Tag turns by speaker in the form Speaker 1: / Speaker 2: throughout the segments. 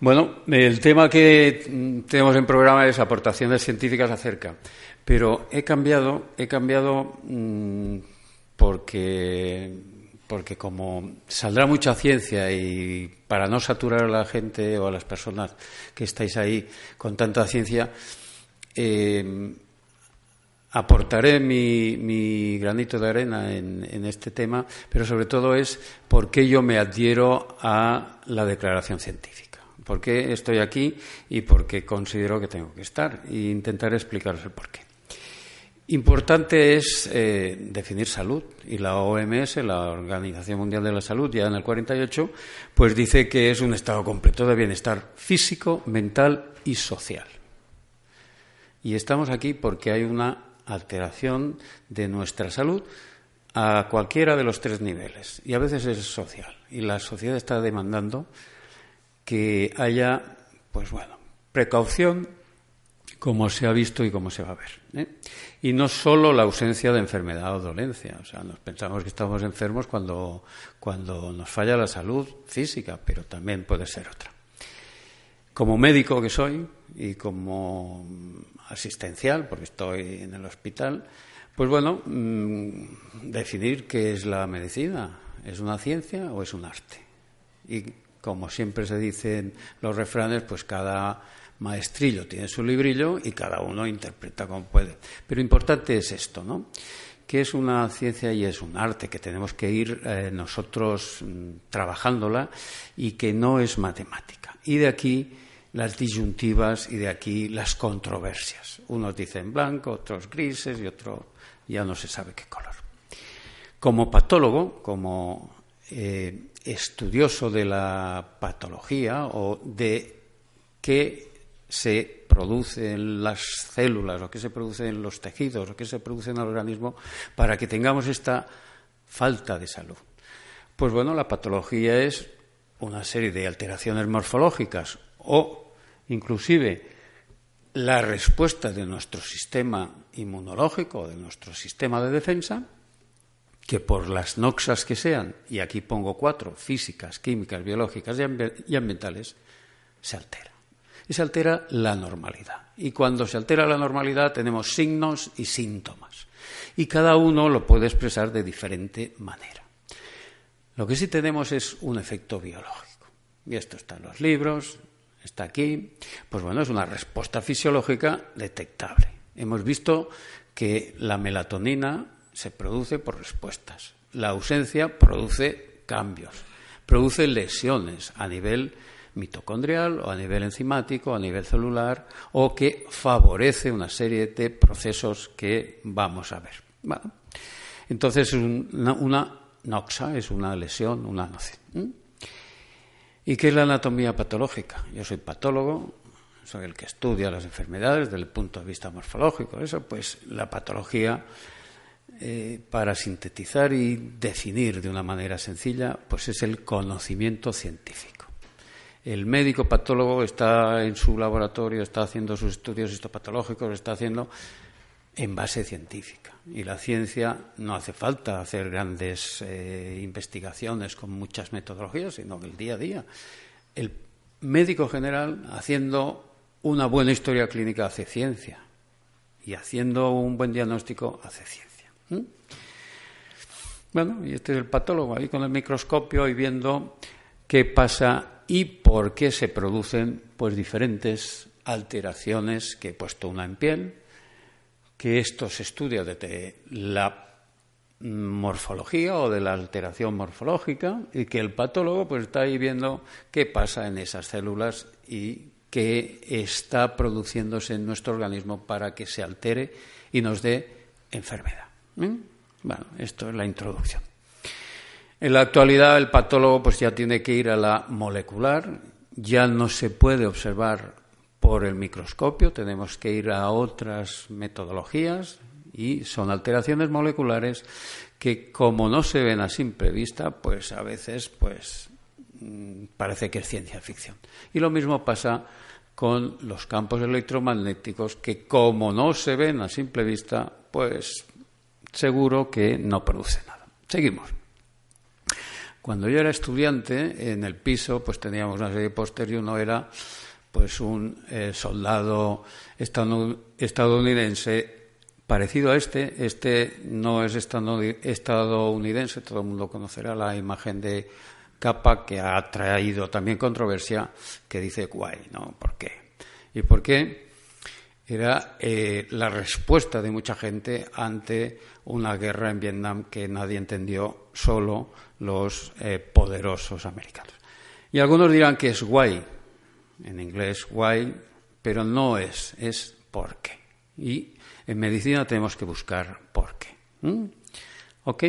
Speaker 1: Bueno, el tema que tenemos en programa es aportaciones científicas acerca, pero he cambiado, he cambiado mm, porque porque como saldrá mucha ciencia y para no saturar a la gente o a las personas que estáis ahí con tanta ciencia, eh, aportaré mi, granito de arena en, este tema, pero sobre todo es por qué yo me adhiero a la declaración científica por qué estoy aquí y por qué considero que tengo que estar. E intentaré explicaros el porqué. Importante es eh, definir salud y la OMS, la Organización Mundial de la Salud, ya en el 48, pues dice que es un estado completo de bienestar físico, mental y social. Y estamos aquí porque hay una alteración de nuestra salud a cualquiera de los tres niveles y a veces es social y la sociedad está demandando que haya, pues bueno, precaución como se ha visto y como se va a ver. ¿eh? Y no solo la ausencia de enfermedad o dolencia. O sea, nos pensamos que estamos enfermos cuando, cuando nos falla la salud física, pero también puede ser otra. Como médico que soy y como asistencial, porque estoy en el hospital, pues bueno, mm, definir qué es la medicina. ¿Es una ciencia o es un arte? Y como siempre se dicen los refranes, pues cada maestrillo tiene su librillo y cada uno interpreta como puede. Pero importante es esto, ¿no? Que es una ciencia y es un arte que tenemos que ir eh, nosotros mm, trabajándola y que no es matemática. Y de aquí las disyuntivas y de aquí las controversias. Unos dicen blanco, otros grises y otros ya no se sabe qué color. Como patólogo, como eh, estudioso de la patología o de qué se produce en las células o qué se produce en los tejidos o qué se produce en el organismo para que tengamos esta falta de salud. Pues bueno, la patología es una serie de alteraciones morfológicas o inclusive la respuesta de nuestro sistema inmunológico, de nuestro sistema de defensa, que por las noxas que sean, y aquí pongo cuatro, físicas, químicas, biológicas y ambientales, se altera. Y se altera la normalidad. Y cuando se altera la normalidad tenemos signos y síntomas. Y cada uno lo puede expresar de diferente manera. Lo que sí tenemos es un efecto biológico. Y esto está en los libros, está aquí. Pues bueno, es una respuesta fisiológica detectable. Hemos visto que la melatonina se produce por respuestas. La ausencia produce cambios, produce lesiones a nivel mitocondrial o a nivel enzimático, a nivel celular, o que favorece una serie de procesos que vamos a ver. entonces, una, una, noxa es una lesión, una noción. ¿Y qué es la anatomía patológica? Yo soy patólogo, soy el que estudia las enfermedades desde el punto de vista morfológico. Eso, pues, la patología eh, para sintetizar y definir de una manera sencilla, pues es el conocimiento científico. El médico patólogo está en su laboratorio, está haciendo sus estudios histopatológicos, está haciendo en base científica. Y la ciencia no hace falta hacer grandes eh, investigaciones con muchas metodologías, sino el día a día. El médico general, haciendo una buena historia clínica, hace ciencia. Y haciendo un buen diagnóstico, hace ciencia. ¿Mm? Bueno, y este es el patólogo ahí con el microscopio y viendo qué pasa y por qué se producen pues diferentes alteraciones que he puesto una en piel, que esto se estudia desde la morfología o de la alteración morfológica y que el patólogo pues está ahí viendo qué pasa en esas células y qué está produciéndose en nuestro organismo para que se altere y nos dé enfermedad. ¿Mm? Bueno, esto es la introducción. En la actualidad el patólogo pues ya tiene que ir a la molecular, ya no se puede observar por el microscopio, tenemos que ir a otras metodologías y son alteraciones moleculares que como no se ven a simple vista, pues a veces pues mm, parece que es ciencia ficción. Y lo mismo pasa con los campos electromagnéticos que como no se ven a simple vista, pues seguro que no produce nada. Seguimos. Cuando yo era estudiante, en el piso, pues teníamos una serie de póster y uno era pues un eh, soldado estadounidense parecido a este. Este no es estadounidense, todo el mundo conocerá la imagen de capa que ha traído también controversia, que dice guay, ¿no? ¿Por qué? ¿Y por qué? Era eh, la respuesta de mucha gente ante una guerra en Vietnam que nadie entendió, solo los eh, poderosos americanos. Y algunos dirán que es guay, en inglés guay, pero no es, es por qué. Y en medicina tenemos que buscar por qué. ¿Ok?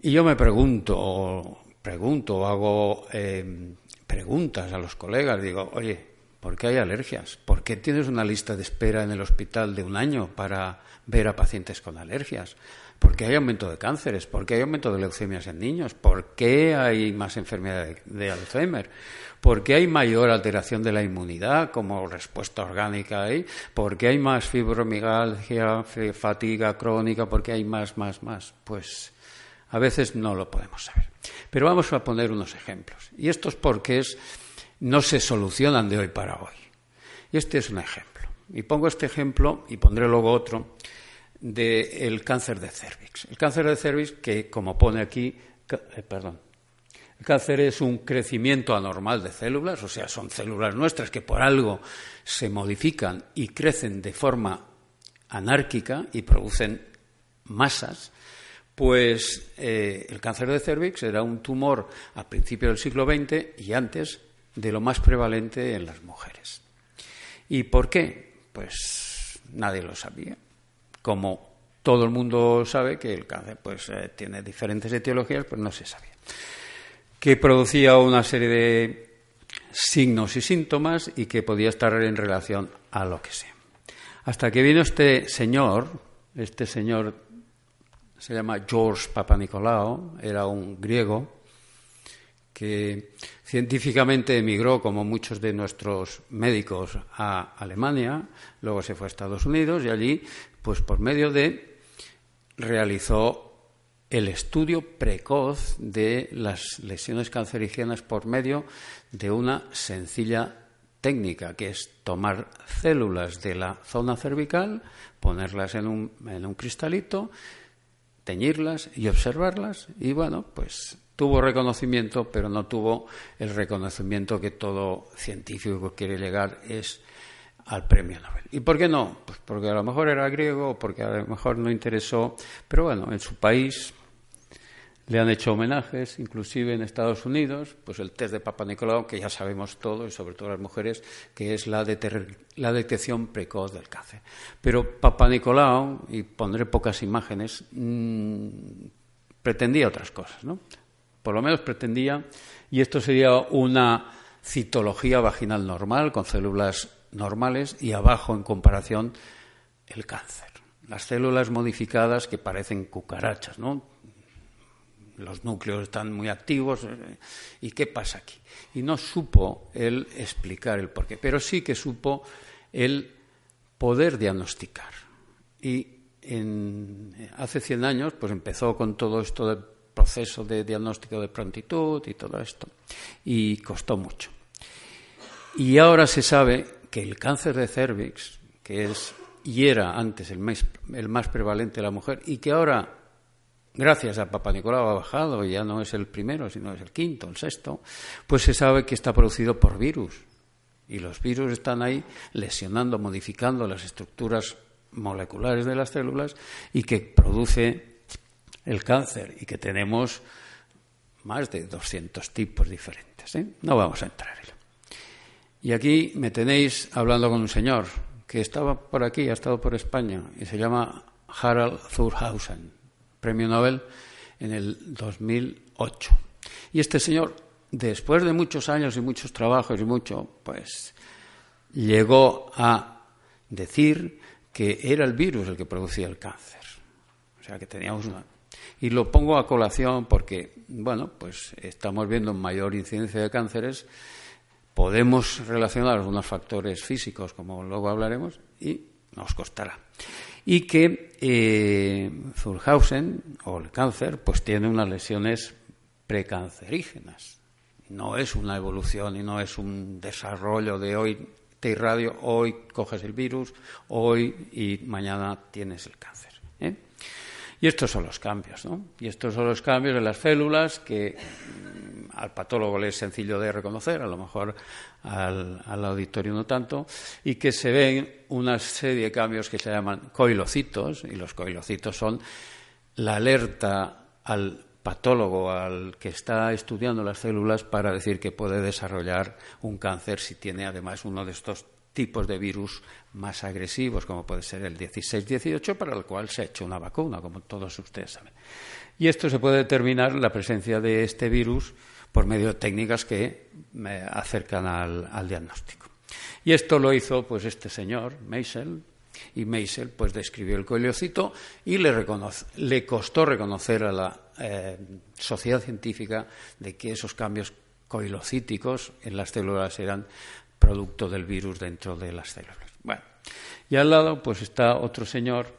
Speaker 1: Y yo me pregunto, pregunto, hago eh, preguntas a los colegas, digo, oye, ¿por qué hay alergias? ¿Por qué tienes una lista de espera en el hospital de un año para ver a pacientes con alergias? ¿Por qué hay aumento de cánceres? ¿Por qué hay aumento de leucemias en niños? ¿Por qué hay más enfermedad de, Alzheimer? ¿Por qué hay mayor alteración de la inmunidad como respuesta orgánica ahí? ¿Por qué hay más fibromialgia, fatiga crónica? ¿Por qué hay más, más, más? Pues a veces no lo podemos saber. Pero vamos a poner unos ejemplos. Y estos porqués no se solucionan de hoy para hoy. Y este es un ejemplo. Y pongo este ejemplo y pondré luego otro del cáncer de cervix. El cáncer de cervix, que como pone aquí, eh, perdón, el cáncer es un crecimiento anormal de células, o sea, son células nuestras que por algo se modifican y crecen de forma anárquica y producen masas pues eh, el cáncer de cervix era un tumor a principios del siglo XX y antes de lo más prevalente en las mujeres. ¿Y por qué? Pues nadie lo sabía. Como todo el mundo sabe que el cáncer pues, eh, tiene diferentes etiologías, pues no se sabía. Que producía una serie de signos y síntomas y que podía estar en relación a lo que sea. Hasta que vino este señor, este señor se llama George Papanikolaou, era un griego que científicamente emigró, como muchos de nuestros médicos, a Alemania, luego se fue a Estados Unidos y allí, pues por medio de, realizó el estudio precoz de las lesiones cancerígenas por medio de una sencilla técnica, que es tomar células de la zona cervical, ponerlas en un, en un cristalito, teñirlas y observarlas y bueno, pues tuvo reconocimiento, pero no tuvo el reconocimiento que todo científico quiere llegar es al premio Nobel. ¿Y por qué no? Pues porque a lo mejor era griego, porque a lo mejor no interesó, pero bueno, en su país le han hecho homenajes, inclusive en Estados Unidos, pues el test de Papa Nicolau, que ya sabemos todo, y sobre todo las mujeres, que es la, la detección precoz del cáncer. Pero Papa Nicolau, y pondré pocas imágenes, mm, pretendía otras cosas, ¿no? Por lo menos pretendía, y esto sería una citología vaginal normal, con células normales, y abajo, en comparación, el cáncer. Las células modificadas que parecen cucarachas, ¿no? los núcleos están muy activos. Eh, ¿Y qué pasa aquí? Y no supo él explicar el porqué, pero sí que supo el poder diagnosticar. Y hace 100 años pues empezó con todo esto del proceso de diagnóstico de prontitud y todo esto. Y costó mucho. Y ahora se sabe que el cáncer de cervix, que es y era antes el el más prevalente de la mujer, y que ahora gracias a Papa Nicolau ha bajado, y ya no es el primero, sino es el quinto, el sexto, pues se sabe que está producido por virus. Y los virus están ahí lesionando, modificando las estructuras moleculares de las células y que produce el cáncer y que tenemos más de 200 tipos diferentes. ¿eh? No vamos a entrar en. Y aquí me tenéis hablando con un señor que estaba por aquí, ha estado por España, y se llama Harald Thurhausen premio Nobel en el 2008. Y este señor, después de muchos años y muchos trabajos y mucho, pues llegó a decir que era el virus el que producía el cáncer. O sea, que teníamos una... Y lo pongo a colación porque, bueno, pues estamos viendo mayor incidencia de cánceres, podemos relacionar algunos factores físicos, como luego hablaremos, y nos costará. Y que eh, Zulhausen, o el cáncer, pues tiene unas lesiones precancerígenas. No es una evolución y no es un desarrollo de hoy te irradio, hoy coges el virus, hoy y mañana tienes el cáncer. ¿eh? Y estos son los cambios, ¿no? Y estos son los cambios de las células que al patólogo le es sencillo de reconocer, a lo mejor al, auditorio no tanto, y que se ven una serie de cambios que se llaman coilocitos, y los coilocitos son la alerta al patólogo, al que está estudiando las células, para decir que puede desarrollar un cáncer si tiene además uno de estos tipos de virus más agresivos, como puede ser el 16-18, para el cual se ha hecho una vacuna, como todos ustedes saben. Y esto se puede determinar la presencia de este virus por medio de técnicas que me acercan al, diagnóstico. Y esto lo hizo pues este señor, Meisel, y Meisel pues describió el coleocito y le, le costó reconocer a la eh, sociedad científica de que esos cambios coilocíticos en las células eran producto del virus dentro de las células. Bueno, y al lado pues está otro señor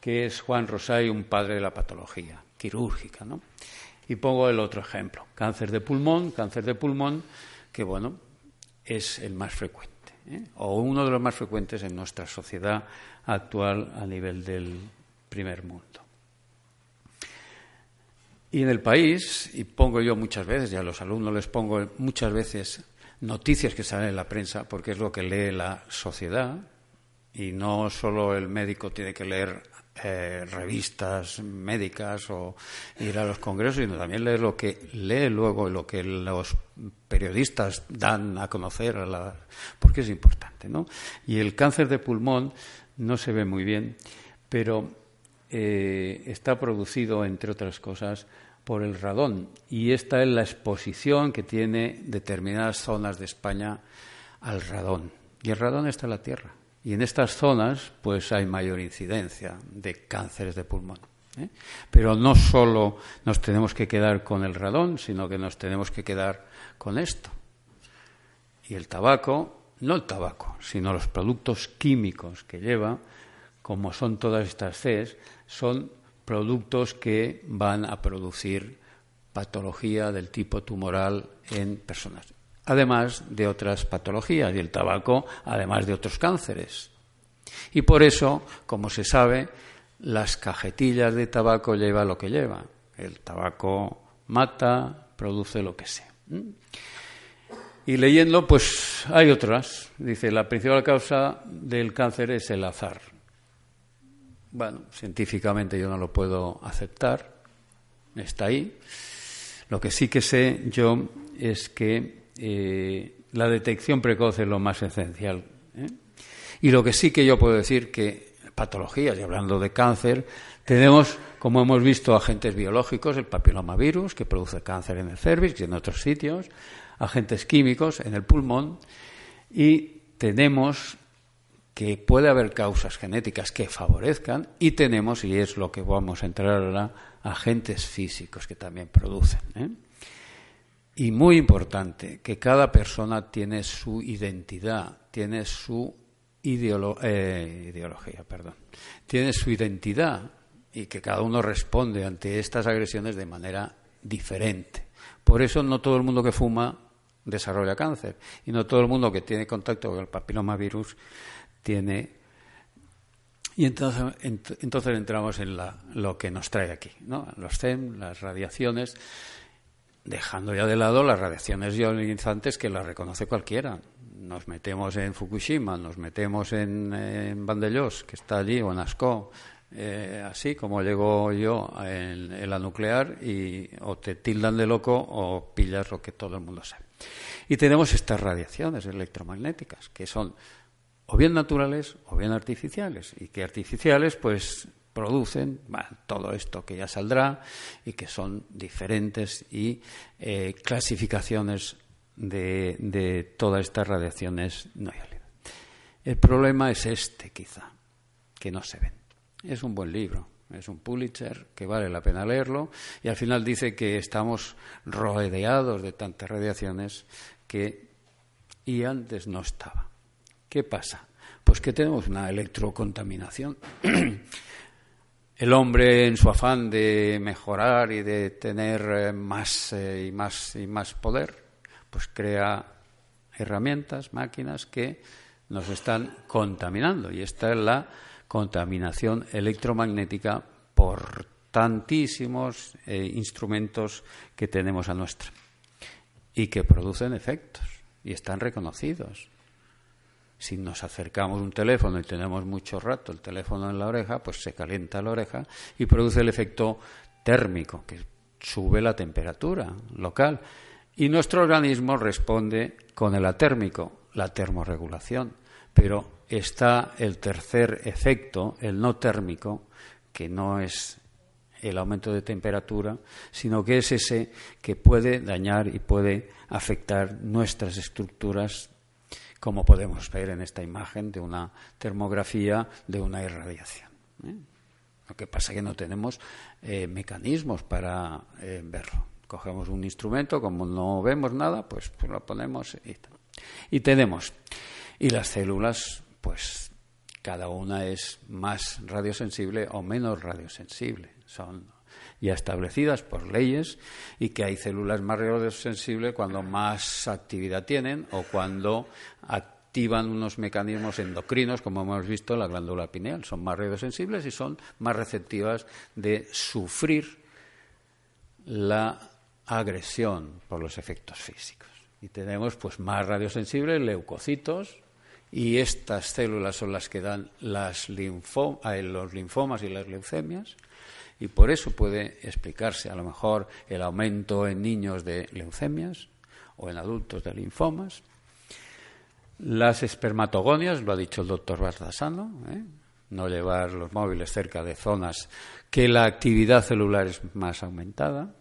Speaker 1: que es Juan Rosay, un padre de la patología quirúrgica, ¿no? Y pongo el otro ejemplo, cáncer de pulmón, cáncer de pulmón, que bueno, es el más frecuente, ¿eh? o uno de los más frecuentes en nuestra sociedad actual a nivel del primer mundo. Y en el país, y pongo yo muchas veces, y a los alumnos les pongo muchas veces noticias que salen en la prensa, porque es lo que lee la sociedad, y no solo el médico tiene que leer eh, revistas médicas o ir a los congresos, sino también leer lo que lee luego lo que los periodistas dan a conocer, a la, porque es importante, ¿no? Y el cáncer de pulmón no se ve muy bien, pero eh, está producido, entre otras cosas, por el radón. Y esta es la exposición que tiene determinadas zonas de España al radón. Y el radón está en la tierra. Y en estas zonas, pues hay mayor incidencia de cánceres de pulmón. ¿eh? Pero no solo nos tenemos que quedar con el radón, sino que nos tenemos que quedar con esto. Y el tabaco, no el tabaco, sino los productos químicos que lleva, como son todas estas Cs, son productos que van a producir patología del tipo tumoral en personas. Además de otras patologías, y el tabaco, además de otros cánceres. Y por eso, como se sabe, las cajetillas de tabaco lleva lo que lleva. El tabaco mata, produce lo que sea. Y leyendo, pues hay otras. Dice, la principal causa del cáncer es el azar. Bueno, científicamente yo no lo puedo aceptar, está ahí. Lo que sí que sé yo es que la detección precoz es lo más esencial. ¿eh? Y lo que sí que yo puedo decir que patologías, y hablando de cáncer, tenemos, como hemos visto, agentes biológicos, el papilomavirus, que produce cáncer en el cervix y en otros sitios, agentes químicos en el pulmón, y tenemos que puede haber causas genéticas que favorezcan y tenemos, y es lo que vamos a entrar ahora, agentes físicos que también producen. ¿eh? Y muy importante, que cada persona tiene su identidad, tiene su eh, ideología, perdón, tiene su identidad y que cada uno responde ante estas agresiones de manera diferente. Por eso no todo el mundo que fuma desarrolla cáncer y no todo el mundo que tiene contacto con el papilomavirus tiene. Y entonces, entonces entramos en lo que nos trae aquí, ¿no? los CEM, las radiaciones, dejando ya de lado las radiaciones ionizantes que las reconoce cualquiera. Nos metemos en Fukushima, nos metemos en, en que está allí, o en Asco, eh, así como llego yo en, en, la nuclear, y o te tildan de loco o pillas lo que todo el mundo sabe. Y tenemos estas radiaciones electromagnéticas, que son o bien naturales o bien artificiales, y que artificiales pues producen todo esto que ya saldrá y que son diferentes y eh, clasificaciones de, de, todas estas radiaciones no. El problema es este, quizá, que no se ven. Es un buen libro, es un Pulitzer que vale la pena leerlo y al final dice que estamos rodeados de tantas radiaciones que y antes no estaba. ¿Qué pasa? Pues que tenemos una electrocontaminación. El hombre, en su afán de mejorar y de tener eh, más eh, y más y más poder, pues crea herramientas, máquinas que nos están contaminando. Y esta es la contaminación electromagnética por tantísimos eh, instrumentos que tenemos a nuestra y que producen efectos y están reconocidos. Si nos acercamos un teléfono y tenemos mucho rato el teléfono en la oreja, pues se calienta la oreja y produce el efecto térmico, que sube la temperatura local. Y nuestro organismo responde con el atérmico, la termorregulación. Pero está el tercer efecto, el no térmico, que no es el aumento de temperatura, sino que es ese que puede dañar y puede afectar nuestras estructuras como podemos ver en esta imagen de una termografía de una irradiación. ¿eh? Lo que pasa es que no tenemos eh, mecanismos para eh, verlo. Cogemos un instrumento, como no vemos nada, pues, pues lo ponemos y, y tenemos. Y las células, pues cada una es más radiosensible o menos radiosensible. Son ya establecidas por leyes y que hay células más radiosensibles cuando más actividad tienen o cuando activan unos mecanismos endocrinos, como hemos visto la glándula pineal. Son más radiosensibles y son más receptivas de sufrir la agresión por los efectos físicos. Y tenemos pues más radiosensibles leucocitos, y estas células son las que dan las eh, los linfomas y las leucemias y por eso puede explicarse a lo mejor el aumento en niños de leucemias o en adultos de linfomas. Las espermatogonias, lo ha dicho el doctor Bardasano, ¿eh? no llevar los móviles cerca de zonas que la actividad celular es más aumentada.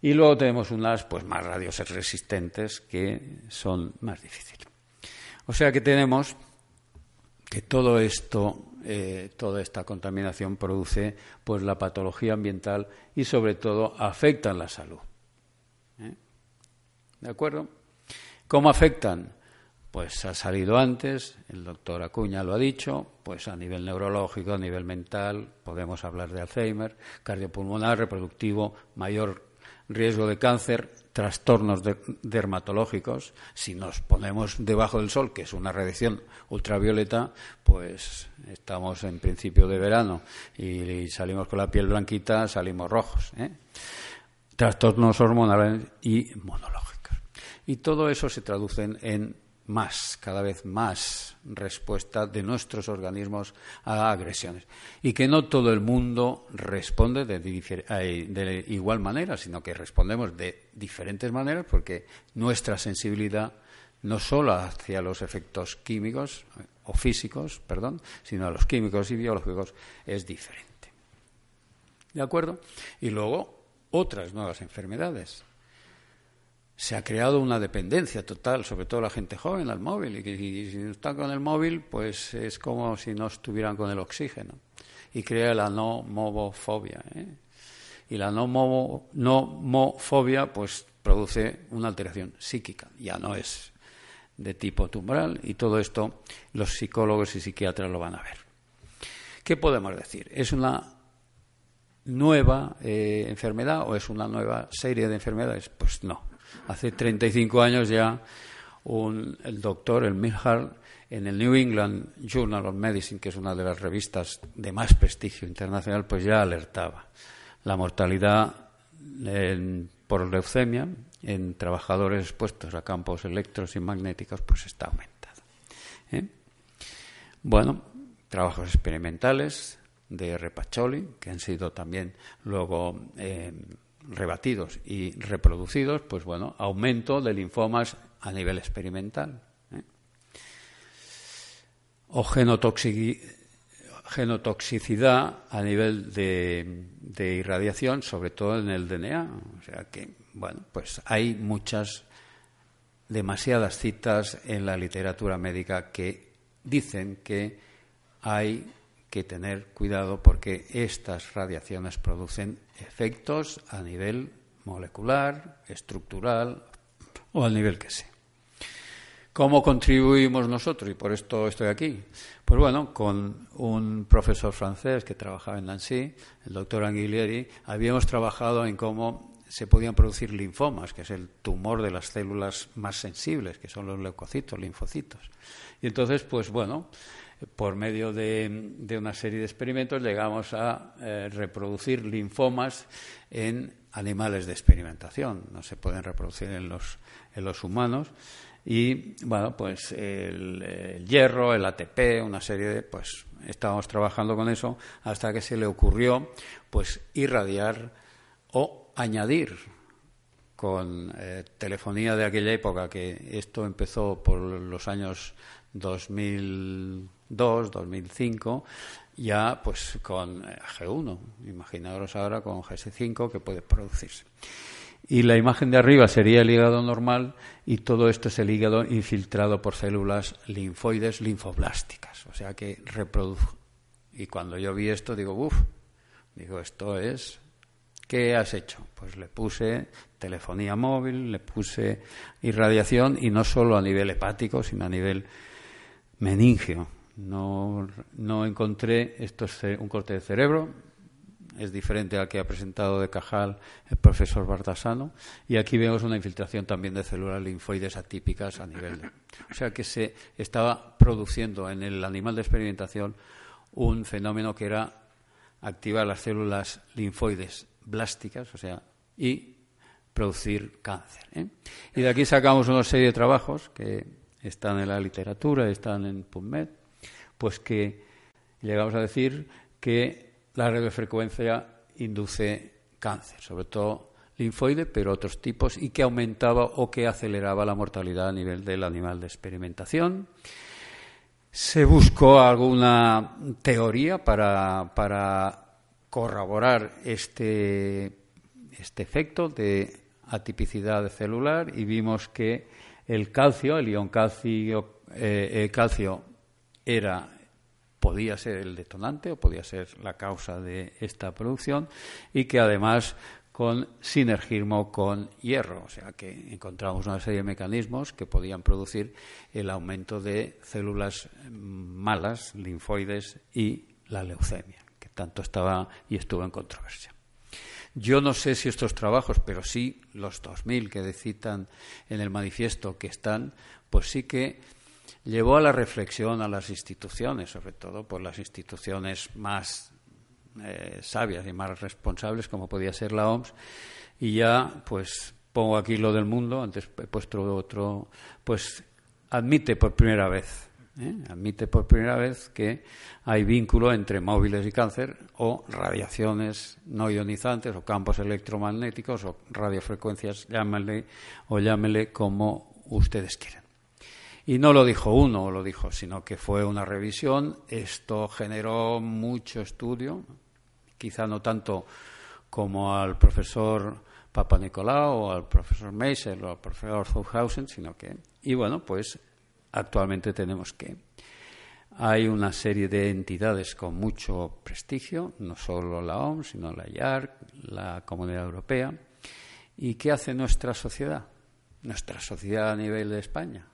Speaker 1: Y luego tenemos unas pues más radios resistentes que son más difíciles. O sea que tenemos que todo esto eh, toda esta contaminación produce pues la patología ambiental y sobre todo afectan la salud. ¿Eh? ¿De acuerdo? ¿Cómo afectan? Pues ha salido antes, el doctor Acuña lo ha dicho, pues a nivel neurológico, a nivel mental, podemos hablar de Alzheimer, cardiopulmonar, reproductivo, mayor riesgo de cáncer, trastornos dermatológicos, si nos ponemos debajo del sol, que es una radiación ultravioleta, pues estamos en principio de verano y, salimos con la piel blanquita, salimos rojos. ¿eh? Trastornos hormonales y monológicos. Y todo eso se traduce en más, cada vez más respuesta de nuestros organismos a agresiones. Y que no todo el mundo responde de, igual manera, sino que respondemos de diferentes maneras porque nuestra sensibilidad no solo hacia los efectos químicos o físicos, perdón, sino a los químicos y biológicos es diferente. ¿De acuerdo? Y luego otras nuevas enfermedades se ha creado una dependencia total, sobre todo la gente joven, al móvil. Y, si están con el móvil, pues es como si no estuvieran con el oxígeno. Y crea la no movofobia. ¿eh? Y la no, movo, no pues produce una alteración psíquica. Ya no es de tipo tumoral. Y todo esto los psicólogos y psiquiatras lo van a ver. ¿Qué podemos decir? ¿Es una nueva eh, enfermedad o es una nueva serie de enfermedades? Pues no hace 35 años ya el doctor, el Milhar, en el New England Journal of Medicine, que es una de las revistas de más prestigio internacional, pues ya alertaba. La mortalidad por leucemia en trabajadores expuestos a campos electros y magnéticos pues está aumentada. ¿eh? Bueno, trabajos experimentales de Repacholi, que han sido también luego eh, rebatidos y reproducidos, pues bueno, aumento de linfomas a nivel experimental. ¿eh? O genotoxicidad a nivel de, de, irradiación, sobre todo en el DNA. O sea que, bueno, pues hay muchas, demasiadas citas en la literatura médica que dicen que hay que tener cuidado porque estas radiaciones producen efectos a nivel molecular, estructural o al nivel que sea. ¿Cómo contribuimos nosotros? Y por esto estoy aquí. Pues bueno, con un profesor francés que trabajaba en Nancy, el doctor Anguilieri, habíamos trabajado en cómo se podían producir linfomas, que es el tumor de las células más sensibles, que son los leucocitos, linfocitos. Y entonces, pues bueno, por medio de, una serie de experimentos llegamos a eh, reproducir linfomas en animales de experimentación. No se pueden reproducir en los, humanos y bueno, pues el, hierro, el ATP, una serie de, pues estábamos trabajando con eso hasta que se le ocurrió pues irradiar o añadir con eh, telefonía de aquella época, que esto empezó por los años 2002, 2005, ya pues con eh, G1, imaginaros ahora con GS5 que puede producirse. Y la imagen de arriba sería el hígado normal y todo esto es el hígado infiltrado por células linfoides linfoblásticas. O sea que reproduce. Y cuando yo vi esto, digo, uff, digo, esto es. ¿Qué has hecho? Pues le puse telefonía móvil, le puse irradiación y no solo a nivel hepático, sino a nivel meningio. No, no encontré, esto es un corte de cerebro, es diferente al que ha presentado de Cajal el profesor Bartasano. Y aquí vemos una infiltración también de células linfoides atípicas a nivel de. O sea que se estaba produciendo en el animal de experimentación un fenómeno que era activar las células linfoides blásticas, o sea, y producir cáncer. ¿eh? Y de aquí sacamos una serie de trabajos que están en la literatura, están en PubMed, pues que llegamos a decir que la radiofrecuencia induce cáncer, sobre todo linfoide, pero otros tipos, y que aumentaba o que aceleraba la mortalidad a nivel del animal de experimentación. Se buscó alguna teoría para, para corroborar este, este efecto de atipicidad celular y vimos que el calcio, el ion calcio, eh, calcio era podía ser el detonante o podía ser la causa de esta producción y que además con sinergismo con hierro, o sea que encontramos una serie de mecanismos que podían producir el aumento de células malas, linfoides y la leucemia, que tanto estaba y estuvo en controversia. Yo no sé si estos trabajos, pero sí los 2000 que citan en el manifiesto que están, pues sí que llevó a la reflexión a las instituciones, sobre todo por las instituciones más eh, sabias y más responsables, como podía ser la OMS, y ya, pues, pongo aquí lo del mundo, antes he puesto otro, pues, admite por primera vez, ¿eh? admite por primera vez que hay vínculo entre móviles y cáncer o radiaciones no ionizantes o campos electromagnéticos o radiofrecuencias, llámale o llámele como ustedes quieran. Y no lo dijo uno, lo dijo, sino que fue una revisión. Esto generó mucho estudio, quizá no tanto como al profesor Papa Nicolau o al profesor Meisel o al profesor Zuhausen, sino que, y bueno, pues actualmente tenemos que hay una serie de entidades con mucho prestigio, no solo la OMS, sino la IARC, la Comunidad Europea. ¿Y qué hace nuestra sociedad? Nuestra sociedad a nivel de España.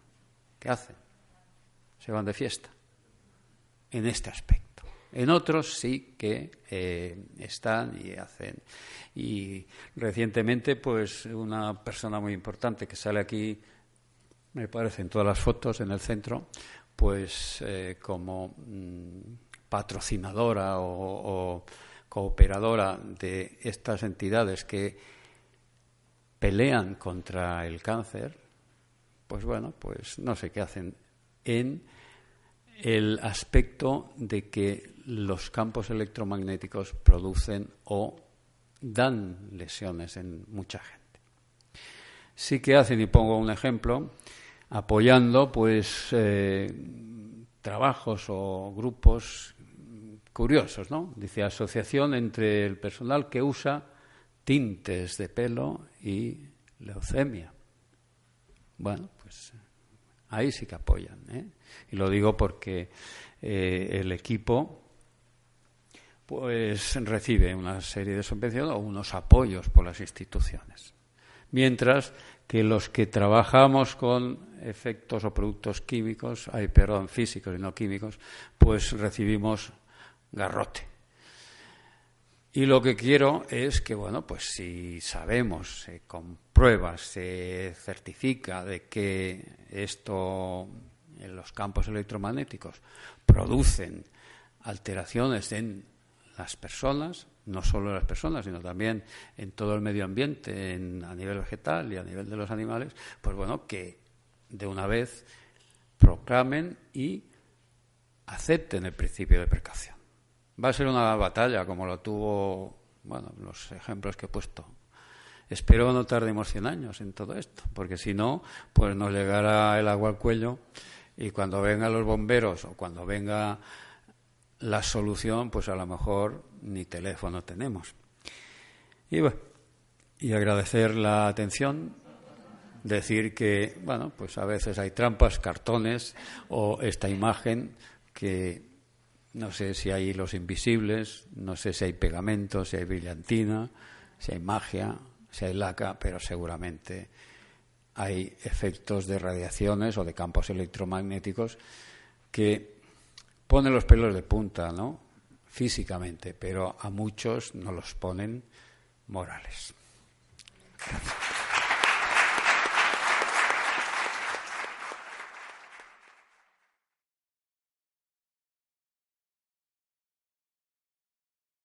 Speaker 1: ¿Qué hacen? Se van de fiesta. En este aspecto. En otros sí que eh, están y hacen. Y recientemente, pues, una persona muy importante que sale aquí, me parece, en todas las fotos en el centro, pues eh, como mm, patrocinadora o cooperadora de estas entidades que pelean contra el cáncer, pues bueno, pues no sé qué hacen en el aspecto de que los campos electromagnéticos producen o dan lesiones en mucha gente. Sí que hacen, y pongo un ejemplo, apoyando pues eh, trabajos o grupos curiosos, ¿no? Dice asociación entre el personal que usa tintes de pelo y leucemia. Bueno, pues ahí sí que apoyan. ¿eh? Y lo digo porque eh, el equipo pues recibe una serie de subvenciones o unos apoyos por las instituciones. Mientras que los que trabajamos con efectos o productos químicos, hay perdón, físicos y no químicos, pues recibimos garrote. Y lo que quiero es que, bueno, pues si sabemos, se comprueba, se certifica de que esto en los campos electromagnéticos producen alteraciones en las personas, no solo en las personas, sino también en todo el medio ambiente, a nivel vegetal y a nivel de los animales, pues bueno, que de una vez proclamen y acepten el principio de precaución. Va a ser una batalla como lo tuvo, bueno, los ejemplos que he puesto. Espero no tardemos 100 años en todo esto, porque si no, pues nos llegará el agua al cuello y cuando vengan los bomberos o cuando venga la solución, pues a lo mejor ni teléfono tenemos. Y bueno, y agradecer la atención, decir que, bueno, pues a veces hay trampas, cartones o esta imagen que no sé si hay los invisibles, no sé si hay pegamento, si hay brillantina, si hay magia, si hay laca, pero seguramente hay efectos de radiaciones o de campos electromagnéticos que ponen los pelos de punta, ¿no? Físicamente, pero a muchos no los ponen morales. Gracias.